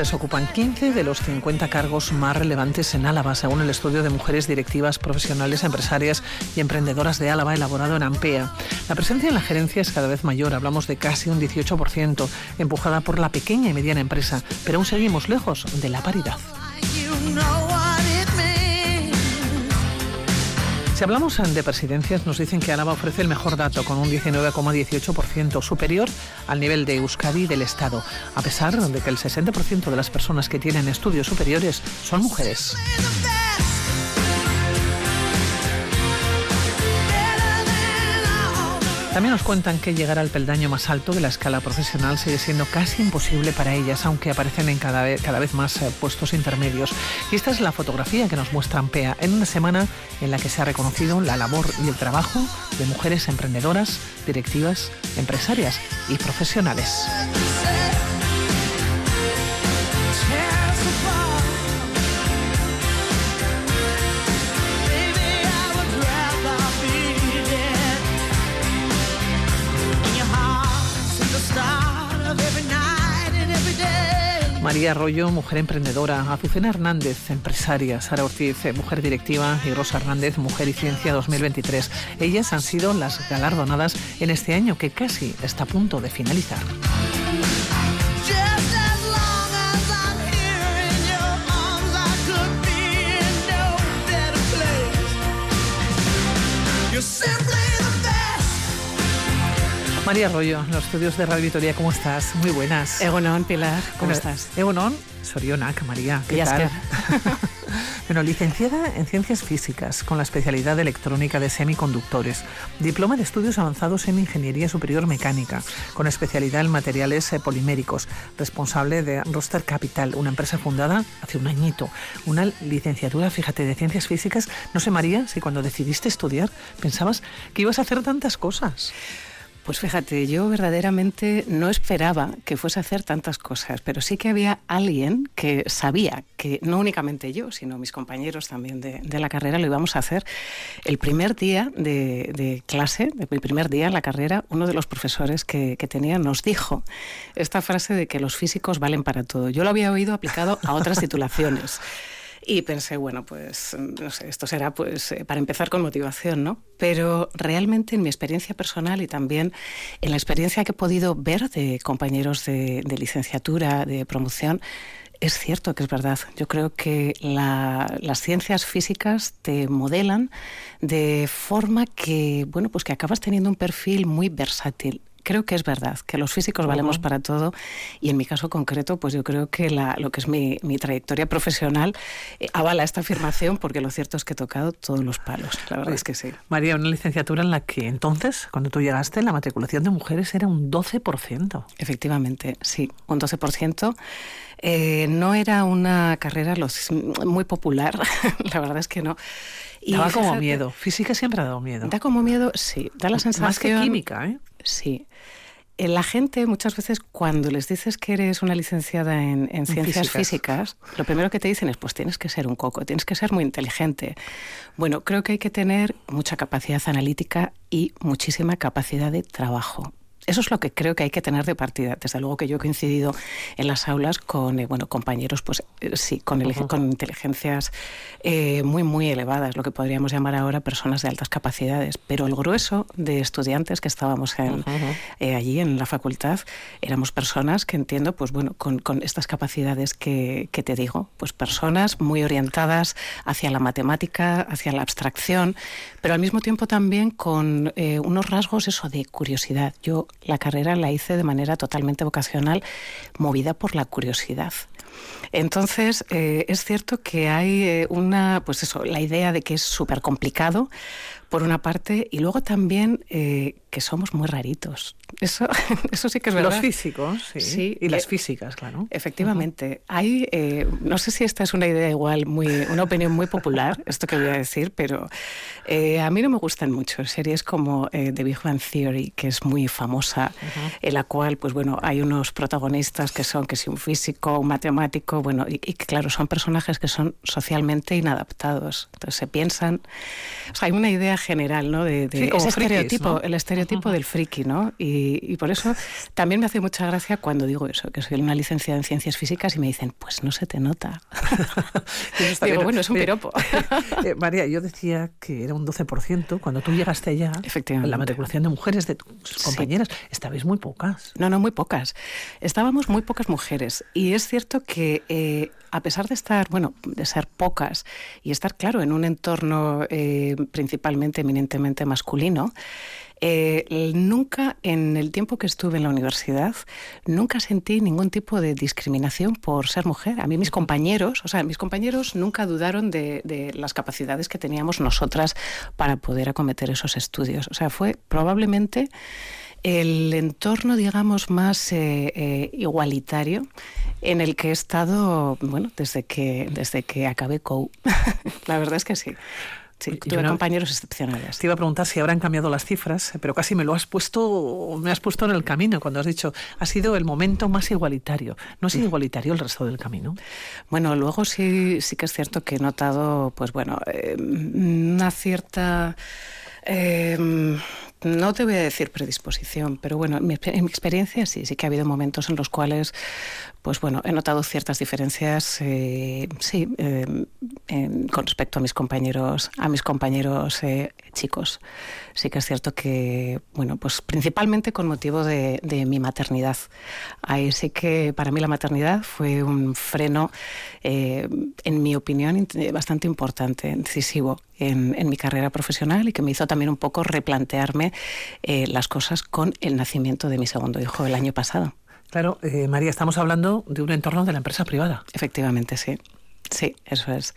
Ocupan 15 de los 50 cargos más relevantes en Álava, según el estudio de mujeres directivas, profesionales, empresarias y emprendedoras de Álava elaborado en AMPEA. La presencia en la gerencia es cada vez mayor, hablamos de casi un 18%, empujada por la pequeña y mediana empresa, pero aún seguimos lejos de la paridad. Si hablamos de presidencias, nos dicen que Álava ofrece el mejor dato, con un 19,18%, superior al nivel de Euskadi del Estado, a pesar de que el 60% de las personas que tienen estudios superiores son mujeres. También nos cuentan que llegar al peldaño más alto de la escala profesional sigue siendo casi imposible para ellas, aunque aparecen en cada vez, cada vez más eh, puestos intermedios. Y esta es la fotografía que nos muestra Ampea en una semana en la que se ha reconocido la labor y el trabajo de mujeres emprendedoras, directivas, empresarias y profesionales. María Arroyo, mujer emprendedora, Azucena Hernández, empresaria, Sara Ortiz, eh, mujer directiva y Rosa Hernández, mujer y ciencia 2023. Ellas han sido las galardonadas en este año que casi está a punto de finalizar. María Arroyo, los estudios de Radio Vitoria, ¿cómo estás? Muy buenas. Egonon, Pilar, ¿cómo estás? Egonon, Sorionak, María, ¿qué tal? bueno, licenciada en Ciencias Físicas, con la especialidad de Electrónica de Semiconductores, diploma de Estudios Avanzados en Ingeniería Superior Mecánica, con especialidad en Materiales eh, Poliméricos, responsable de Roster Capital, una empresa fundada hace un añito, una licenciatura, fíjate, de Ciencias Físicas. No sé, María, si cuando decidiste estudiar pensabas que ibas a hacer tantas cosas. Pues fíjate, yo verdaderamente no esperaba que fuese a hacer tantas cosas, pero sí que había alguien que sabía que no únicamente yo, sino mis compañeros también de, la carrera lo íbamos a hacer. El primer día de, clase, el primer día en la carrera, uno de los profesores que, que tenía nos dijo esta frase de que los físicos valen para todo. Yo lo había oído aplicado a otras titulaciones. Y pensé, bueno, pues no sé, esto será pues eh, para empezar con motivación, ¿no? Pero realmente en mi experiencia personal y también en la experiencia que he podido ver de compañeros de, licenciatura, de promoción, es cierto que es verdad. Yo creo que las ciencias físicas te modelan de forma que, bueno, pues que acabas teniendo un perfil muy versátil creo que es verdad, que los físicos valemos para todo y en mi caso concreto, pues yo creo que lo que es mi, trayectoria profesional eh, avala esta afirmación porque lo cierto es que he tocado todos los palos, la verdad es que sí. María, una licenciatura en la que entonces, cuando tú llegaste, la matriculación de mujeres era un 12%. Efectivamente, sí, un 12%. Eh, no era una carrera muy popular, la verdad es que no. Y Daba como miedo. Física siempre ha dado miedo. Da como miedo, sí. Da la sensación. Más que química, ¿eh? Sí. Eh, la gente muchas veces cuando les dices que eres una licenciada en, ciencias físicas. lo primero que te dicen es pues tienes que ser un coco, tienes que ser muy inteligente. Bueno, creo que hay que tener mucha capacidad analítica y muchísima capacidad de trabajo. Eso es lo que creo que hay que tener de partida. Desde luego que yo he coincidido en las aulas con eh, bueno, compañeros, pues eh, sí, con, con inteligencias eh, muy, muy elevadas, lo que podríamos llamar ahora personas de altas capacidades. Pero el grueso de estudiantes que estábamos allí en la facultad éramos personas que entiendo, pues bueno, con, con estas capacidades que, que, te digo, pues personas muy orientadas hacia la matemática, hacia la abstracción, pero al mismo tiempo también con unos rasgos eso de curiosidad. Yo la carrera la hice de manera totalmente vocacional, movida por la curiosidad. Entonces, eh, es cierto que hay eh, una, pues eso, la idea de que es súper complicado, por una parte, y luego también eh, que somos muy raritos. Eso, eso sí que es verdad. Los físicos, sí. y las físicas, claro. Efectivamente. Hay, no sé si esta es una idea igual, muy, una opinión muy popular, esto que voy a decir, pero a mí no me gustan mucho series como The Big Bang Theory, que es muy famosa, en la cual, pues bueno, hay unos protagonistas que son, que si un físico, un matemático, bueno, y, claro, son personajes que son socialmente inadaptados. Entonces se piensan, o sea, hay una idea general, ¿no? De, ese estereotipo, el estereotipo estereotipo del friki, ¿no? Y, por eso también me hace mucha gracia cuando digo eso, que soy una licenciada en ciencias físicas y me dicen, pues no se te nota. digo, bueno, es un piropo. Eh, María, yo decía que era un 12%. Cuando tú llegaste allá, la matriculación de mujeres de tus compañeras, estabais muy pocas. No, no, muy pocas. Estábamos muy pocas mujeres. Y es cierto que eh, a pesar de estar, bueno, de ser pocas y estar, claro, en un entorno eh, principalmente, eminentemente masculino, eh, nunca en el tiempo que estuve en la universidad, nunca sentí ningún tipo de discriminación por ser mujer. A mí mis compañeros, o sea, mis compañeros nunca dudaron de, las capacidades que teníamos nosotras para poder acometer esos estudios. O sea, fue probablemente el entorno, digamos, más eh, eh, igualitario en el que he estado, bueno, desde que, desde que acabé COU. la verdad es que sí. Sí, tuve compañeros excepcionales. Te iba a preguntar si habrán cambiado las cifras, pero casi me lo has puesto, me has puesto en el camino cuando has dicho ha sido el momento más igualitario. ¿No ha sido igualitario el resto del camino? Bueno, luego sí, sí que es cierto que he notado, pues bueno, eh, una cierta eh, no te voy a decir predisposición, pero bueno, en mi, experiencia sí, sí que ha habido momentos en los cuales, pues bueno, he notado ciertas diferencias, eh, sí, eh, con respecto a mis compañeros, a mis compañeros eh, chicos. Sí que es cierto que, bueno, pues principalmente con motivo de, mi maternidad. Ahí sí que para mí la maternidad fue un freno, en mi opinión, bastante importante, decisivo en, en mi carrera profesional y que me hizo también un poco replantearme eh, las cosas con el nacimiento de mi segundo hijo el año pasado. Claro, eh, María, estamos hablando de un entorno de la empresa privada. Efectivamente, sí. Sí, eso es.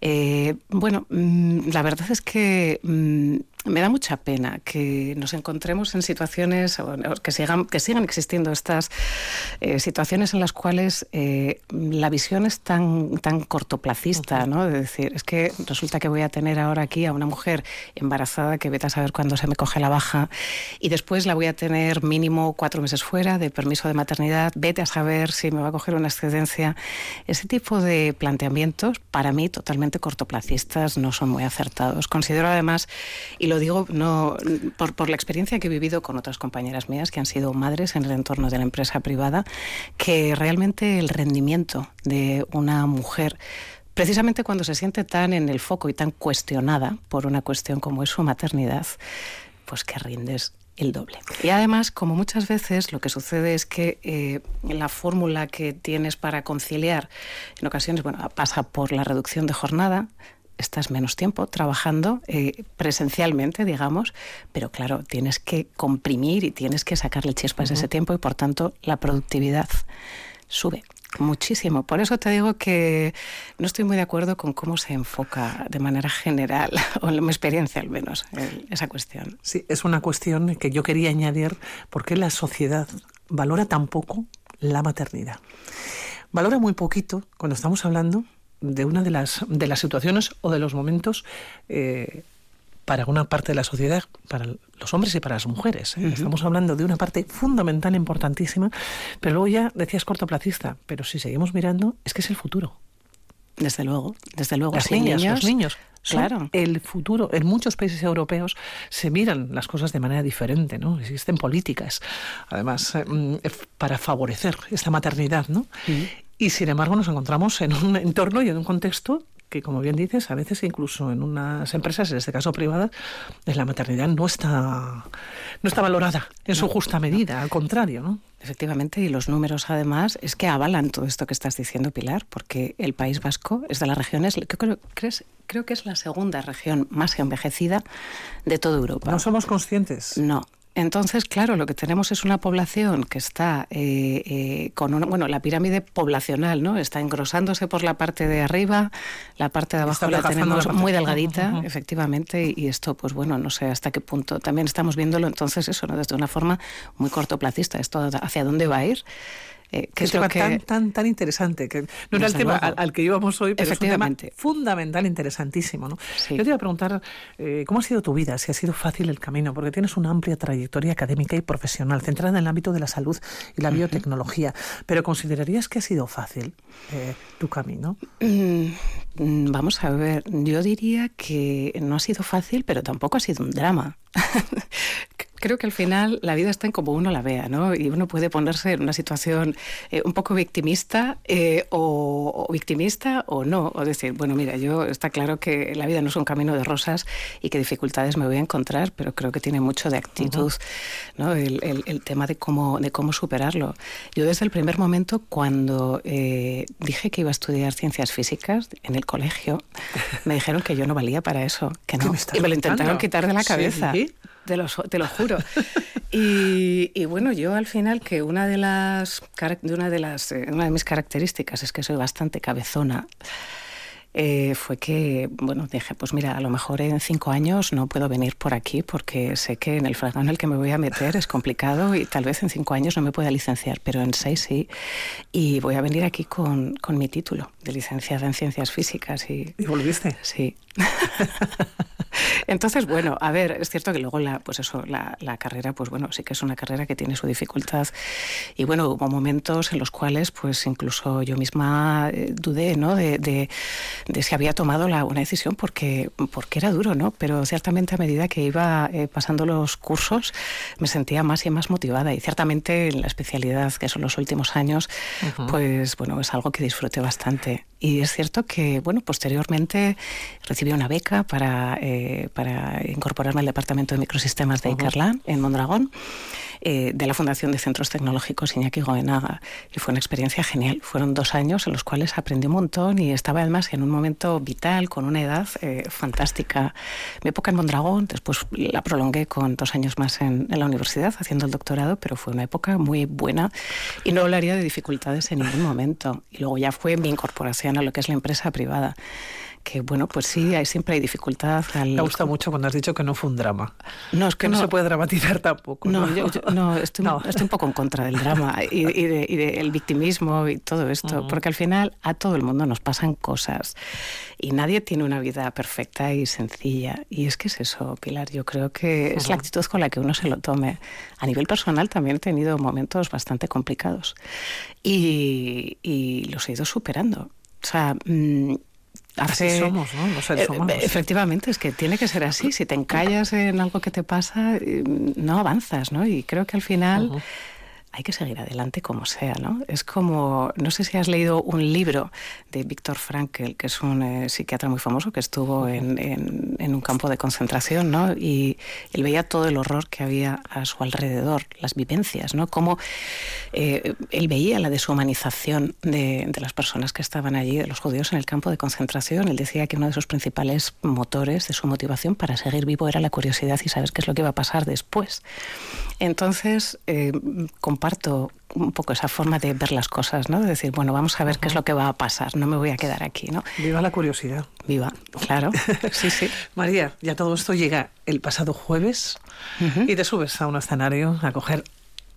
Eh, bueno, mm, la verdad es que mm, me da mucha pena que nos encontremos en situaciones, que sigan, que sigan existiendo estas eh, situaciones en las cuales eh, la visión es tan, tan cortoplacista, ¿no? De decir, es que resulta que voy a tener ahora aquí a una mujer embarazada que vete a saber cuándo se me coge la baja y después la voy a tener mínimo cuatro meses fuera de permiso de maternidad, vete a saber si me va a coger una excedencia. Ese tipo de planteamientos, para mí, totalmente cortoplacistas, no son muy acertados. Considero además, y lo digo no por, por la experiencia que he vivido con otras compañeras mías que han sido madres en el entorno de la empresa privada, que realmente el rendimiento de una mujer precisamente cuando se siente tan en el foco y tan cuestionada por una cuestión como es su maternidad, pues que rindes el doble. Y además, como muchas veces lo que sucede es que eh, la fórmula que tienes para conciliar en ocasiones bueno, pasa por la reducción de jornada, estás menos tiempo trabajando eh, presencialmente, digamos, pero claro, tienes que comprimir y tienes que sacarle chispas a ese tiempo y por tanto la productividad sube muchísimo. Por eso te digo que no estoy muy de acuerdo con cómo se enfoca de manera general, o en mi experiencia al menos, esa cuestión. Sí, es una cuestión que yo quería añadir, ¿por qué la sociedad valora tan poco la maternidad? Valora muy poquito cuando estamos hablando de una de las, de las situaciones o de los momentos eh, para una parte de la sociedad, para los hombres y para las mujeres. ¿eh? Estamos hablando de una parte fundamental, importantísima, pero luego ya decías cortoplacista, pero si seguimos mirando, es que es el futuro. Desde luego, desde luego. Las niñas, los niños. claro. el futuro. En muchos países europeos se miran las cosas de manera diferente, ¿no? Existen políticas, además, eh, mm, para favorecer esta maternidad, ¿no? Y sin embargo nos encontramos en un entorno y en un contexto que, como bien dices, a veces incluso en unas empresas, en este caso privadas, la maternidad no está, no está valorada en su justa medida, al contrario, ¿no? Efectivamente, y los números además es que avalan todo esto que estás diciendo, Pilar, porque el País Vasco es de las regiones, creo, creo que es la segunda región más envejecida de toda Europa. No somos conscientes. No, entonces, claro, lo que tenemos es una población que está eh, eh, con una, bueno, la pirámide poblacional, ¿no? Está engrosándose por la parte de arriba, la parte de abajo la tenemos muy delgadita, efectivamente, y esto, pues bueno, no sé hasta qué punto. También estamos viéndolo, entonces, eso, ¿no? Desde una forma muy cortoplacista, esto hacia dónde va a ir. Eh, que es tema tan, tan, tan interesante, que no era el tema al, que íbamos hoy, pero es un tema fundamental, interesantísimo. ¿no? Yo te iba a preguntar, eh, ¿cómo ha sido tu vida? Si ha sido fácil el camino, porque tienes una amplia trayectoria académica y profesional, centrada en el ámbito de la salud y la biotecnología, pero ¿considerarías que ha sido fácil eh, tu camino? Mm, vamos a ver, yo diría que no ha sido fácil, pero tampoco ha sido un drama. creo que al final la vida está en como uno la vea, ¿no? Y uno puede ponerse en una situación eh, un poco victimista eh, o, victimista o no. O decir, bueno, mira, yo está claro que la vida no es un camino de rosas y que dificultades me voy a encontrar, pero creo que tiene mucho de actitud, ¿no? El, tema de cómo, de cómo superarlo. Yo desde el primer momento, cuando eh, dije que iba a estudiar ciencias físicas en el colegio, me dijeron que yo no valía para eso, que no. y me lo intentaron quitar de la cabeza. ¿Sí? Te lo, te lo juro. Y, bueno, yo al final que una de las, una de las eh, una de mis características es que soy bastante cabezona. Eh, fue que, bueno, dije, pues mira, a lo mejor en cinco años no puedo venir por aquí porque sé que en el fragón en el que me voy a meter es complicado y tal vez en cinco años no me pueda licenciar, pero en seis sí. Y voy a venir aquí con, con mi título de licenciada en ciencias físicas. ¿Y, ¿Y volviste? Sí. Entonces, bueno, a ver, es cierto que luego la, pues eso, la, carrera, pues bueno, sí que es una carrera que tiene su dificultad. Y bueno, hubo momentos en los cuales, pues incluso yo misma eh, dudé, ¿no? De, de, si había tomado la, una decisión porque, porque era duro, ¿no? Pero ciertamente a medida que iba eh, pasando los cursos, me sentía más y más motivada. Y ciertamente en la especialidad, que son los últimos años, pues bueno, es algo que disfruté bastante. Y es cierto que, bueno, posteriormente recibí una beca para, eh, para incorporarme al departamento de microsistemas de Ikerlan en Mondragón. Eh, de la Fundación de Centros Tecnológicos Iñaki Goenaga. Y fue una experiencia genial. Fueron dos años en los cuales aprendí un montón y estaba además en un momento vital, con una edad eh, fantástica. Mi época en Mondragón, después la prolongué con dos años más en, en, la universidad haciendo el doctorado, pero fue una época muy buena y no hablaría de dificultades en ningún momento. Y luego ya fue mi incorporación a lo que es la empresa privada que bueno, pues sí, hay, siempre hay dificultad. Me gusta mucho cuando has dicho que no fue un drama. No, es que, no, se puede dramatizar tampoco. No, no, estoy, un poco en contra del drama y, del victimismo y todo esto, porque al final a todo el mundo nos pasan cosas y nadie tiene una vida perfecta y sencilla. Y es que es eso, Pilar, yo creo que es la actitud con la que uno se lo tome. A nivel personal también he tenido momentos bastante complicados y, y los he ido superando. O sea, mm, Así somos, ¿no? Los seres humanos. efectivamente, es que tiene que ser así. Si te encallas en algo que te pasa, eh, no avanzas, ¿no? Y creo que al final hay que seguir adelante como sea, ¿no? Es como, no sé si has leído un libro de Víctor Frankl, que es un eh, psiquiatra muy famoso que estuvo en, en, un campo de concentración, ¿no? Y él veía todo el horror que había a su alrededor, las vivencias, ¿no? Cómo eh, él veía la deshumanización de, de, las personas que estaban allí, de los judíos en el campo de concentración. Él decía que uno de sus principales motores de su motivación para seguir vivo era la curiosidad y saber qué es lo que iba a pasar después. Entonces, eh, comparto un poco esa forma de ver las cosas, ¿no? De decir, bueno, vamos a ver qué es lo que va a pasar, no me voy a quedar aquí, ¿no? Viva la curiosidad. Viva, claro. Sí, sí. María, ya todo esto llega el pasado jueves y te subes a un escenario a coger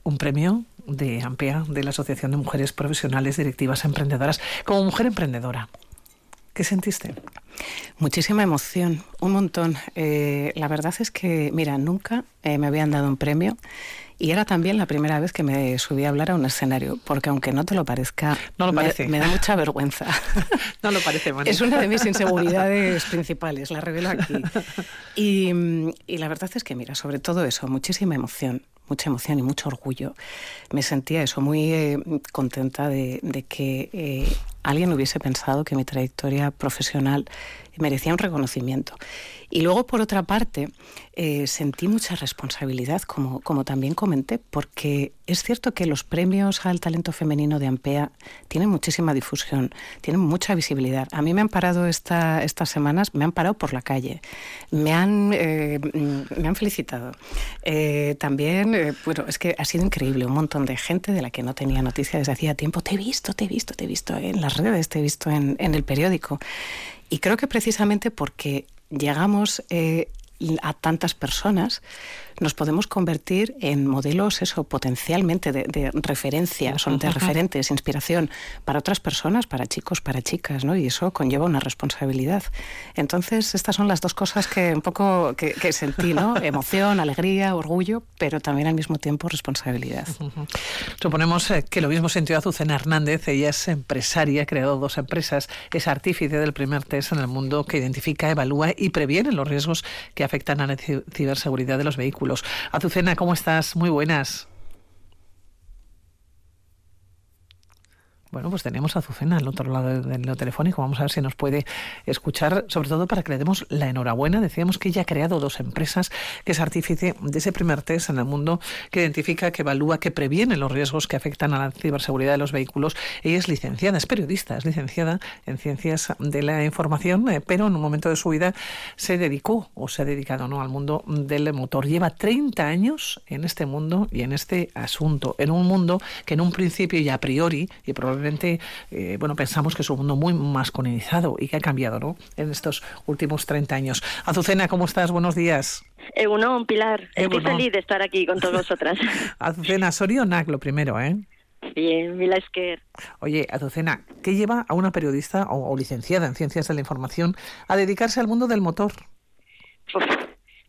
un premio de AMPEA, de la Asociación de Mujeres Profesionales Directivas Emprendedoras. Como mujer emprendedora, ¿qué sentiste? Muchísima emoción, un montón. Eh, la verdad es que, mira, nunca eh, me habían dado un premio y era también la primera vez que me subí a hablar a un escenario, porque aunque no te lo parezca, no lo parece. Me, da mucha vergüenza. no lo parece, María. Es una de mis inseguridades principales, la revelo aquí. Y, y la verdad es que, mira, sobre todo eso, muchísima emoción mucha emoción y mucho orgullo. Me sentía eso, muy eh, contenta de, que eh, alguien hubiese pensado que mi trayectoria profesional merecía un reconocimiento. Y luego, por otra parte, eh, sentí mucha responsabilidad, como, como también comenté, porque es cierto que los premios al talento femenino de AMPEA tienen muchísima difusión, tienen mucha visibilidad. A mí me han parado esta, estas semanas, me han parado por la calle, me han, eh, me han felicitado. Eh, también, bueno, es que ha sido increíble, un montón de gente de la que no tenía noticia desde hacía tiempo. Te he visto, te he visto, te he visto en las redes, te he visto en, en el periódico. Y creo que precisamente porque llegamos eh, a tantas personas, nos podemos convertir en modelos, eso, potencialmente de, referencia, son de referentes, inspiración para otras personas, para chicos, para chicas, ¿no? Y eso conlleva una responsabilidad. Entonces, estas son las dos cosas que un poco que, sentí, ¿no? Emoción, alegría, orgullo, pero también al mismo tiempo responsabilidad. Suponemos eh, que lo mismo sintió Azucena Hernández, ella es empresaria, ha creado dos empresas, es artífice del primer test en el mundo que identifica, evalúa y previene los riesgos que afectan a la ciberseguridad de los vehículos. Azucena, ¿cómo estás? Muy buenas. Bueno, pues tenemos a Azucena al otro lado del telefónico. Vamos a ver si nos puede escuchar, sobre todo para que le demos la enhorabuena. Decíamos que ella ha creado dos empresas, que es artífice de ese primer test en el mundo que identifica, que evalúa, que previene los riesgos que afectan a la ciberseguridad de los vehículos. Ella es licenciada, es periodista, es licenciada en ciencias de la información, eh, pero en un momento de su vida se dedicó o se ha dedicado ¿no? al mundo del motor. Lleva 30 años en este mundo y en este asunto, en un mundo que en un principio y a priori, y probablemente eh, bueno, pensamos que es un mundo muy masculinizado y que ha cambiado, ¿no? En estos últimos 30 años. Azucena, ¿cómo estás? Buenos días. Egunon, Pilar. Estoy feliz de estar aquí con todas vosotras. Azucena, Sorionac, lo primero, ¿eh? Bien, Mila Esquer. Oye, Azucena, ¿qué lleva a una periodista o, licenciada en Ciencias de la Información a dedicarse al mundo del motor?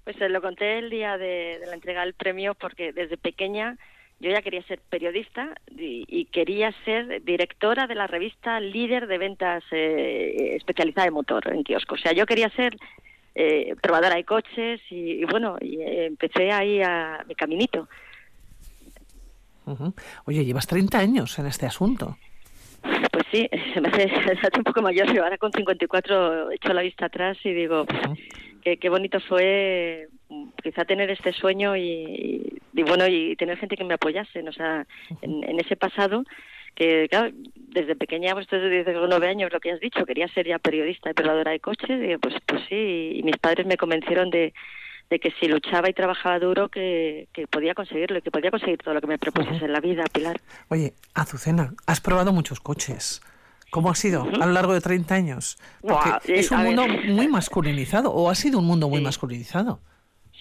pues se lo conté el día de la entrega del premio porque desde pequeña yo ya quería ser periodista y, quería ser directora de la revista líder de ventas eh, especializada de motor en kiosco. O sea, yo quería ser eh, probadora de coches y, bueno, y eh, empecé ahí a mi caminito. Oye, llevas 30 años en este asunto. Pues sí, se me hace, un poco mayor. Ahora con 54 he hecho la vista atrás y digo, qué, bonito fue quizá tener este sueño y, bueno y tener gente que me apoyase o sea en, ese pasado que claro desde pequeña pues desde nueve años lo que has dicho quería ser ya periodista y probadora de coches y pues pues sí y mis padres me convencieron de, que si luchaba y trabajaba duro que, podía conseguirlo y que podía conseguir todo lo que me propusiese en la vida Pilar. Oye Azucena has probado muchos coches. ¿Cómo ha sido a lo largo de 30 años? Porque es un mundo muy masculinizado, o ha sido un mundo muy masculinizado.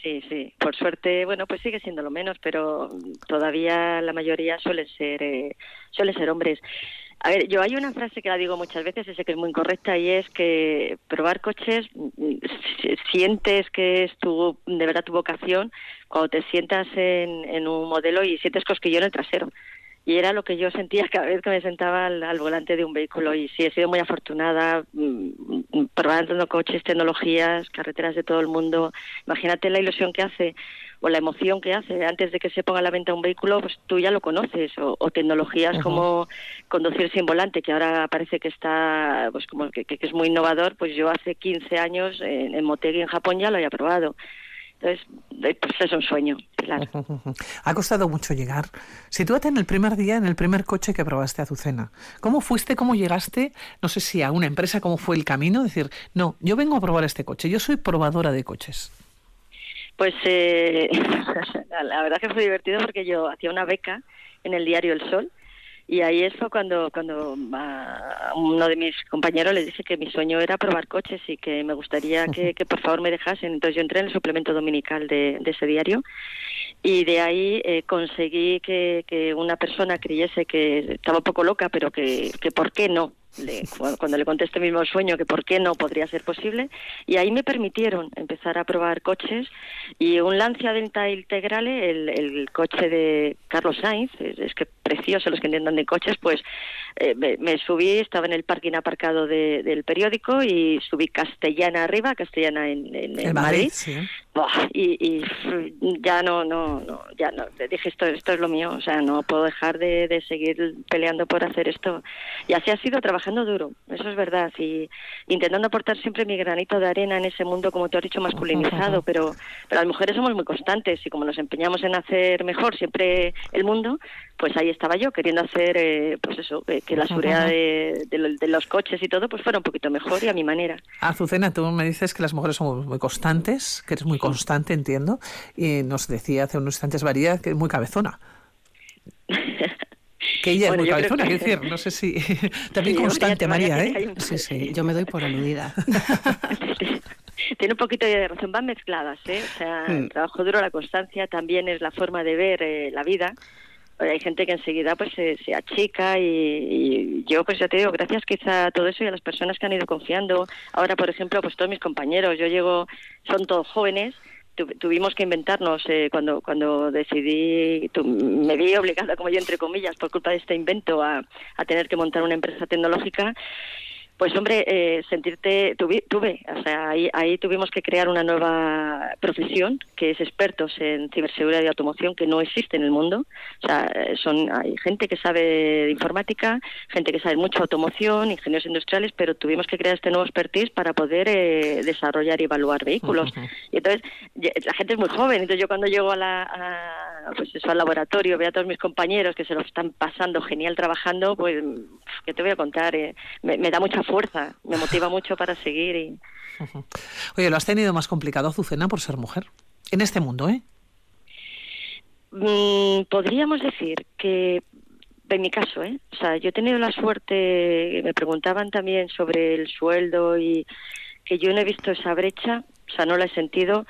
Sí, sí. Por suerte, bueno, pues sigue siendo lo menos, pero todavía la mayoría suelen ser, eh, suelen ser hombres. A ver, yo hay una frase que la digo muchas veces, y sé que es muy incorrecta, y es que probar coches, sientes que es tu, de verdad tu vocación cuando te sientas en, en un modelo y sientes cosquillón en el trasero y era lo que yo sentía cada vez que me sentaba al, volante de un vehículo y sí he sido muy afortunada mm, probando coches, tecnologías, carreteras de todo el mundo. Imagínate la ilusión que hace o la emoción que hace antes de que se ponga a la venta un vehículo, pues tú ya lo conoces o, tecnologías como conducir sin volante que ahora parece que está pues como que, es muy innovador, pues yo hace 15 años en, en Motegi en Japón ya lo había probado. Entonces, eh, pues es un sueño, Ha costado mucho llegar. Sitúate en el primer día, en el primer coche que probaste Azucena. ¿Cómo fuiste, cómo llegaste, no sé si a una empresa, cómo fue el camino? Decir, no, yo vengo a probar este coche, yo soy probadora de coches. Pues eh, la verdad que fue divertido porque yo hacía una beca en el diario El Sol y ahí es cuando, cuando a uno de mis compañeros le dije que mi sueño era probar coches y que me gustaría que, por favor me dejasen. Entonces yo entré en el suplemento dominical de, ese diario y de ahí eh, conseguí que, que, una persona creyese que estaba un poco loca, pero que, que por qué no, cuando le conté este mismo sueño que por qué no podría ser posible y ahí me permitieron empezar a probar coches y un Lancia Delta Integrale el, el coche de Carlos Sainz es, que precioso los que entiendan de coches pues eh, me, subí estaba en el parking aparcado del periódico y subí castellana arriba castellana en, en, Madrid, y, ya no no no ya no dije esto esto es lo mío o sea no puedo dejar de, de seguir peleando por hacer esto y así ha sido trabajar trabajando duro, eso es verdad, y intentando aportar siempre mi granito de arena en ese mundo, como te has dicho, masculinizado, pero, pero las mujeres somos muy constantes y como nos empeñamos en hacer mejor siempre el mundo, pues ahí estaba yo queriendo hacer, eh, pues eso, eh, que la seguridad de, los coches y todo, pues fuera un poquito mejor y a mi manera. Azucena, tú me dices que las mujeres somos muy constantes, que eres muy constante, entiendo, y nos decía hace unos instantes María que es muy cabezona. Que ella es muy cabezona, quiero decir, no sé si... También constante, María, ¿eh? Sí, sí, yo me doy por aludida. Tiene un poquito de razón, van mezcladas, ¿eh? O sea, el mm. trabajo duro, la constancia también es la forma de ver eh, la vida. Hay gente que enseguida pues se, achica y, y, yo pues ya te digo, gracias quizá a todo eso y a las personas que han ido confiando. Ahora, por ejemplo, pues todos mis compañeros, yo llego, son todos jóvenes, tuvimos que inventarnos eh, cuando cuando decidí me vi obligada como yo entre comillas por culpa de este invento a, a tener que montar una empresa tecnológica Pues hombre, eh, sentirte, tuve, tuve, o sea, ahí, ahí tuvimos que crear una nueva profesión que es expertos en ciberseguridad y automoción que no existe en el mundo. O sea, son, hay gente que sabe de informática, gente que sabe mucho de automoción, ingenieros industriales, pero tuvimos que crear este nuevo expertise para poder eh, desarrollar y evaluar vehículos. Y entonces, la gente es muy joven, entonces yo cuando llego a la, pues eso, al laboratorio, veo a todos mis compañeros que se lo están pasando genial trabajando, pues, ¿qué te voy a contar? Eh, me, me da mucha fuerza, me motiva mucho para seguir. Y... Oye, ¿lo has tenido más complicado, Azucena, por ser mujer? En este mundo, ¿eh? Mm, podríamos decir que, en mi caso, ¿eh? O sea, yo he tenido la suerte, me preguntaban también sobre el sueldo y que yo no he visto esa brecha, o sea, no la he sentido.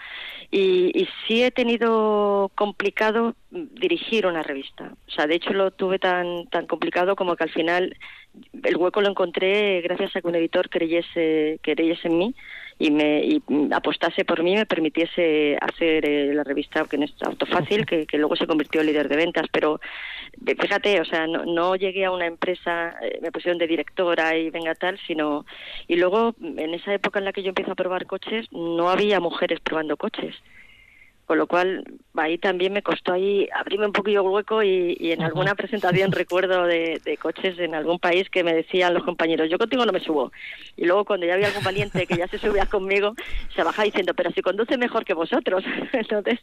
Y, y, sí he tenido complicado dirigir una revista. O sea, de hecho lo tuve tan, tan complicado como que al final el hueco lo encontré gracias a que un editor creyese, creyese en mí y me y apostase por mí me permitiese hacer eh, la revista que es Autofácil que, que luego se convirtió en líder de ventas. Pero fíjate o sea no, no llegué a una empresa eh, me pusieron de directora y venga tal sino y luego en esa época en la que yo empiezo a probar coches no había mujeres probando coches con lo cual ahí también me costó ahí abrirme un poquillo el hueco y, en alguna presentación recuerdo de, coches en algún país que me decían los compañeros, yo contigo no me subo. Y luego cuando ya había algún valiente que ya se subía conmigo, se baja diciendo, pero si conduce mejor que vosotros. Entonces,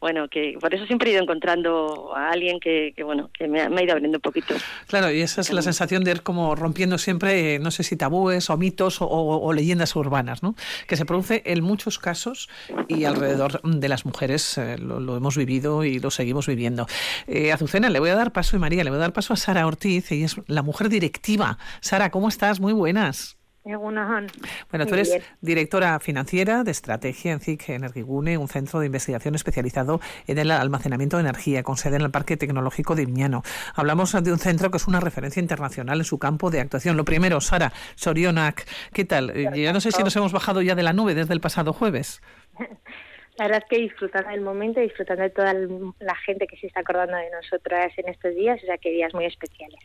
bueno, que por eso siempre he ido encontrando a alguien que, bueno, que me ha, ido abriendo un poquito. Claro, y esa es la sensación de ir como rompiendo siempre, eh, no sé si tabúes o mitos o leyendas urbanas, ¿no? Que se produce en muchos casos y alrededor de las mujeres eh, lo, hemos vivido y lo seguimos viviendo. Eh, Azucena, le voy a dar paso, y María, le voy a dar paso a Sara Ortiz, ella es la mujer directiva. Sara, ¿cómo estás? Muy buenas. Bueno, tú eres directora financiera de estrategia en CIC Energigune, un centro de investigación especializado en el almacenamiento de energía, con sede en el Parque Tecnológico de Iñano. Hablamos de un centro que es una referencia internacional en su campo de actuación. Lo primero, Sara, Sorionac, ¿qué tal? Ya no sé si nos hemos bajado ya de la nube desde el pasado jueves. La verdad es que disfrutando del momento, disfrutando de toda la gente que se está acordando de nosotras en estos días, o sea que días muy especiales.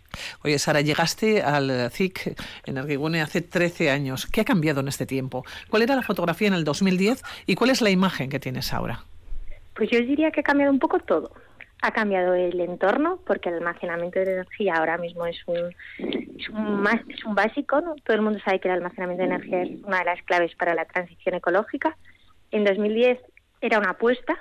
Oye, Sara, llegaste al CIC en Arguigune hace 13 años. ¿Qué ha cambiado en este tiempo? ¿Cuál era la fotografía en el 2010 y cuál es la imagen que tienes ahora? Pues yo diría que ha cambiado un poco todo. Ha cambiado el entorno, porque el almacenamiento de energía ahora mismo es un, es un, es un básico. ¿no? Todo el mundo sabe que el almacenamiento de energía es una de las claves para la transición ecológica. En 2010 era una apuesta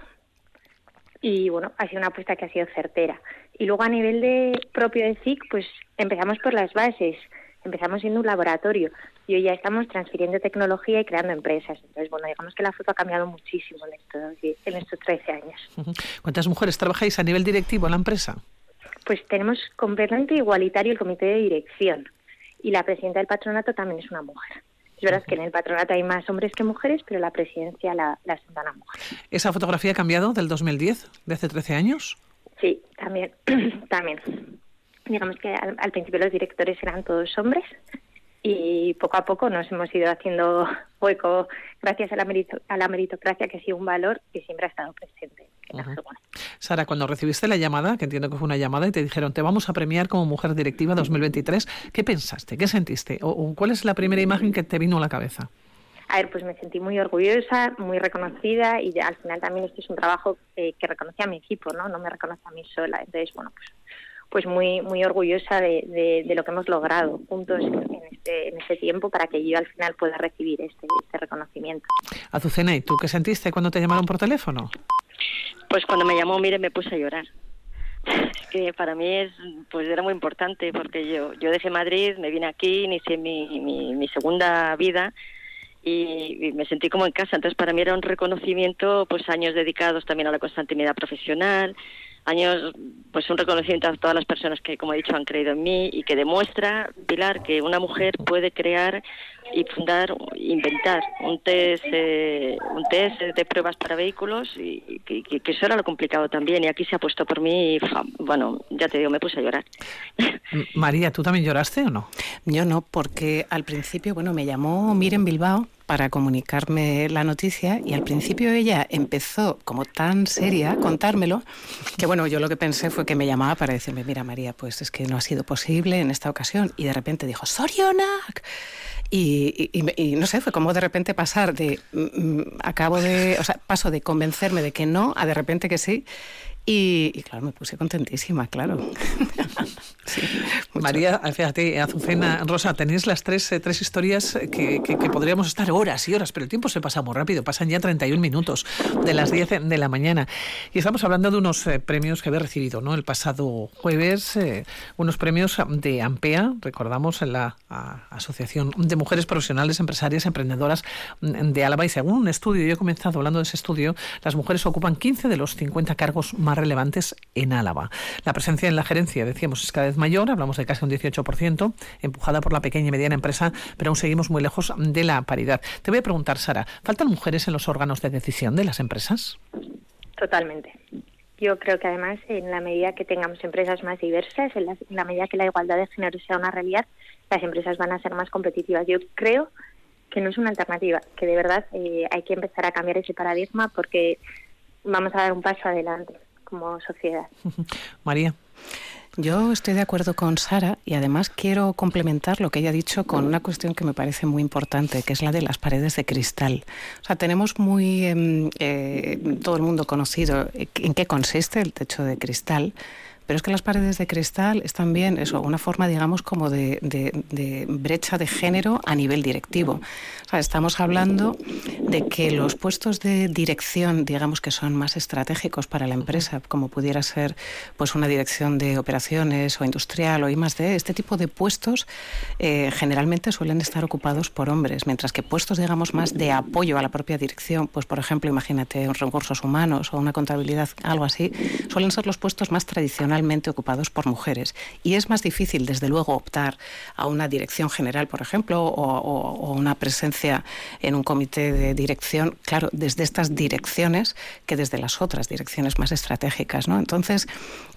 y bueno, ha sido una apuesta que ha sido certera. Y luego a nivel de propio de CIC, pues empezamos por las bases, empezamos siendo un laboratorio y hoy ya estamos transfiriendo tecnología y creando empresas. Entonces, bueno, digamos que la foto ha cambiado muchísimo en estos, en estos 13 años. ¿Cuántas mujeres trabajáis a nivel directivo en la empresa? Pues tenemos completamente igualitario el comité de dirección y la presidenta del patronato también es una mujer. Es verdad que en el patronato hay más hombres que mujeres, pero la presidencia la, la a mujeres. ¿Esa fotografía ha cambiado del 2010, de hace 13 años? Sí, también. también. Digamos que al, al principio los directores eran todos hombres y poco a poco nos hemos ido haciendo hueco gracias a la, a la meritocracia que ha sido un valor que siempre ha estado presente. Sara, cuando recibiste la llamada, que entiendo que fue una llamada, y te dijeron, te vamos a premiar como mujer directiva 2023, ¿qué pensaste? ¿Qué sentiste? ¿O, cuál es la primera imagen que te vino a la cabeza? A ver, pues me sentí muy orgullosa, muy reconocida y al final también esto es un trabajo que reconoce a mi equipo, ¿no? No me reconoce a mí sola. Entonces, bueno, pues pues muy muy orgullosa de, de, lo que hemos logrado juntos en este, en este tiempo para que yo al final pueda recibir este, este reconocimiento. Azucena, ¿y tú qué sentiste cuando te llamaron por teléfono? Pues cuando me llamó, mire, me puse a llorar. que para mí es pues era muy importante porque yo yo dejé Madrid, me vine aquí, inicié mi, mi, mi segunda vida y, me sentí como en casa. Entonces para mí era un reconocimiento, pues años dedicados también a la constanteidad profesional, años, pues un reconocimiento a todas las personas que, como he dicho, han creído en mí y que demuestra, Pilar, que una mujer puede crear y fundar, inventar un test, eh, un test de pruebas para vehículos y, que, eso era lo complicado también. Y aquí se ha puesto por mí y, bueno, ya te digo, me puse a llorar. María, ¿tú también lloraste o no? Yo no, porque al principio, bueno, me llamó Miren Bilbao para comunicarme la noticia y al principio ella empezó como tan seria a contármelo que bueno, yo lo que pensé fue que me llamaba para decirme, mira María, pues es que no ha sido posible en esta ocasión y de repente dijo, Sorionak. Y, no sé, fue como de repente pasar de, mm, mm, acabo de, o sea, paso de convencerme de que no a de repente que sí. Y, claro, me puse contentísima, claro. María, fíjate, Azucena, Rosa, tenéis las tres, eh, tres historias que, podríamos estar horas y horas, pero el tiempo se pasa muy rápido, pasan ya 31 minutos de las 10 de la mañana. Y estamos hablando de unos eh, premios que habéis recibido ¿no? el pasado jueves, eh, unos premios de AMPEA, recordamos, en la Asociación de Mujeres Profesionales, Empresarias, Emprendedoras mm, de Álava. Y según un estudio, yo he comenzado hablando de ese estudio, las mujeres ocupan 15 de los 50 cargos más relevantes en Álava. La presencia en la gerencia, decíamos, es cada vez mayor, hablamos de casi un 18%, empujada por la pequeña y mediana empresa, pero aún seguimos muy lejos de la paridad. Te voy a preguntar, Sara, ¿faltan mujeres en los órganos de decisión de las empresas? Totalmente. Yo creo que además, en la medida que tengamos empresas más diversas, en la, medida que la igualdad de género sea una realidad, las empresas van a ser más competitivas. Yo creo que no es una alternativa, que de verdad eh, hay que empezar a cambiar ese paradigma porque vamos a dar un paso adelante como sociedad. María. Yo estoy de acuerdo con Sara y además quiero complementar lo que ella ha dicho con una cuestión que me parece muy importante, que es la de las paredes de cristal. O sea, tenemos muy em, eh, todo el mundo conocido en qué consiste el techo de cristal pero es que las paredes de cristal es también eso, una forma, digamos, como de, brecha de género a nivel directivo. O sea, estamos hablando de que los puestos de dirección, digamos, que son más estratégicos para la empresa, como pudiera ser pues una dirección de operaciones o industrial o I D, este tipo de puestos eh, generalmente suelen estar ocupados por hombres, mientras que puestos, digamos, más de apoyo a la propia dirección, pues por ejemplo, imagínate recursos humanos o una contabilidad, algo así, suelen ser los puestos más tradicionales ocupados por mujeres. Y es más difícil, desde luego, optar a una dirección general, por ejemplo, o, una presencia en un comité de dirección, claro, desde estas direcciones que desde las otras direcciones más estratégicas. ¿no? Entonces,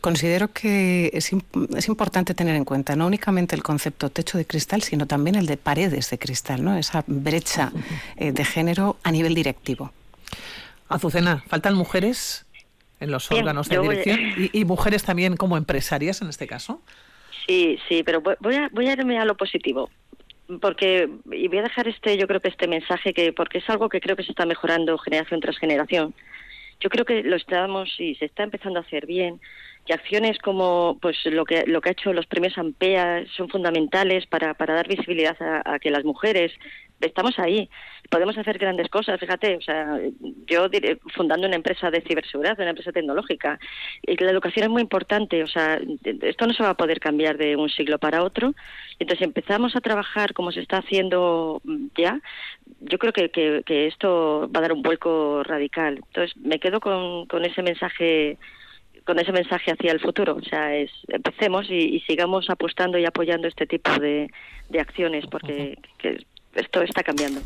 considero que es, es importante tener en cuenta no únicamente el concepto techo de cristal, sino también el de paredes de cristal, ¿no? esa brecha eh, de género a nivel directivo. Azucena, ¿faltan mujeres en los órganos de dirección y, mujeres también como empresarias en este caso. Sí, sí, pero voy a, voy a irme a lo positivo porque y voy a dejar este yo creo que este mensaje que porque es algo que creo que se está mejorando generación tras generación yo creo que lo estamos y se está empezando a hacer bien y acciones como pues lo que lo que ha hecho los premios Ampea son fundamentales para, para dar visibilidad a, que las mujeres estamos ahí, podemos hacer grandes cosas, fíjate, o sea, yo diré, fundando una empresa de ciberseguridad, una empresa tecnológica, y la educación es muy importante, o sea, esto no se va a poder cambiar de un siglo para otro, entonces empezamos a trabajar como se está haciendo ya, yo creo que, que, esto va a dar un vuelco radical. Entonces me quedo con, con ese mensaje con ese mensaje hacia el futuro. O sea, es, empecemos y, sigamos apostando y apoyando este tipo de, de acciones porque que, esto está cambiando.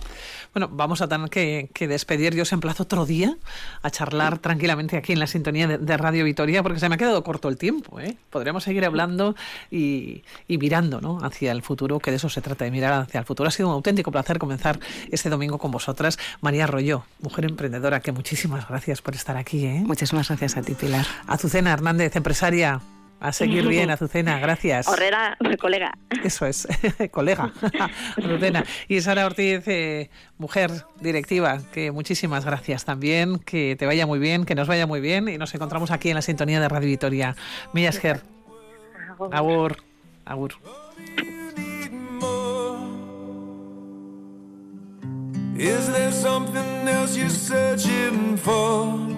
Bueno, vamos a tener que, despedir. Yo os emplazo otro día a charlar tranquilamente aquí en la sintonía de, Radio Vitoria, porque se me ha quedado corto el tiempo. ¿eh? Podremos seguir hablando y, mirando ¿no? hacia el futuro, que de eso se trata, de mirar hacia el futuro. Ha sido un auténtico placer comenzar este domingo con vosotras. María Arroyo, mujer emprendedora, que muchísimas gracias por estar aquí. ¿eh? Muchísimas gracias a ti, Pilar. Azucena Hernández, empresaria. A seguir bien, Azucena, gracias. Horrera, colega. Eso es, colega, Azucena. Y Sara Ortiz, eh, mujer directiva, que muchísimas gracias también, que te vaya muy bien, que nos vaya muy bien y nos encontramos aquí en la sintonía de Radio Vitoria. Millasker. Agur. Agur. Is there something else you're searching for?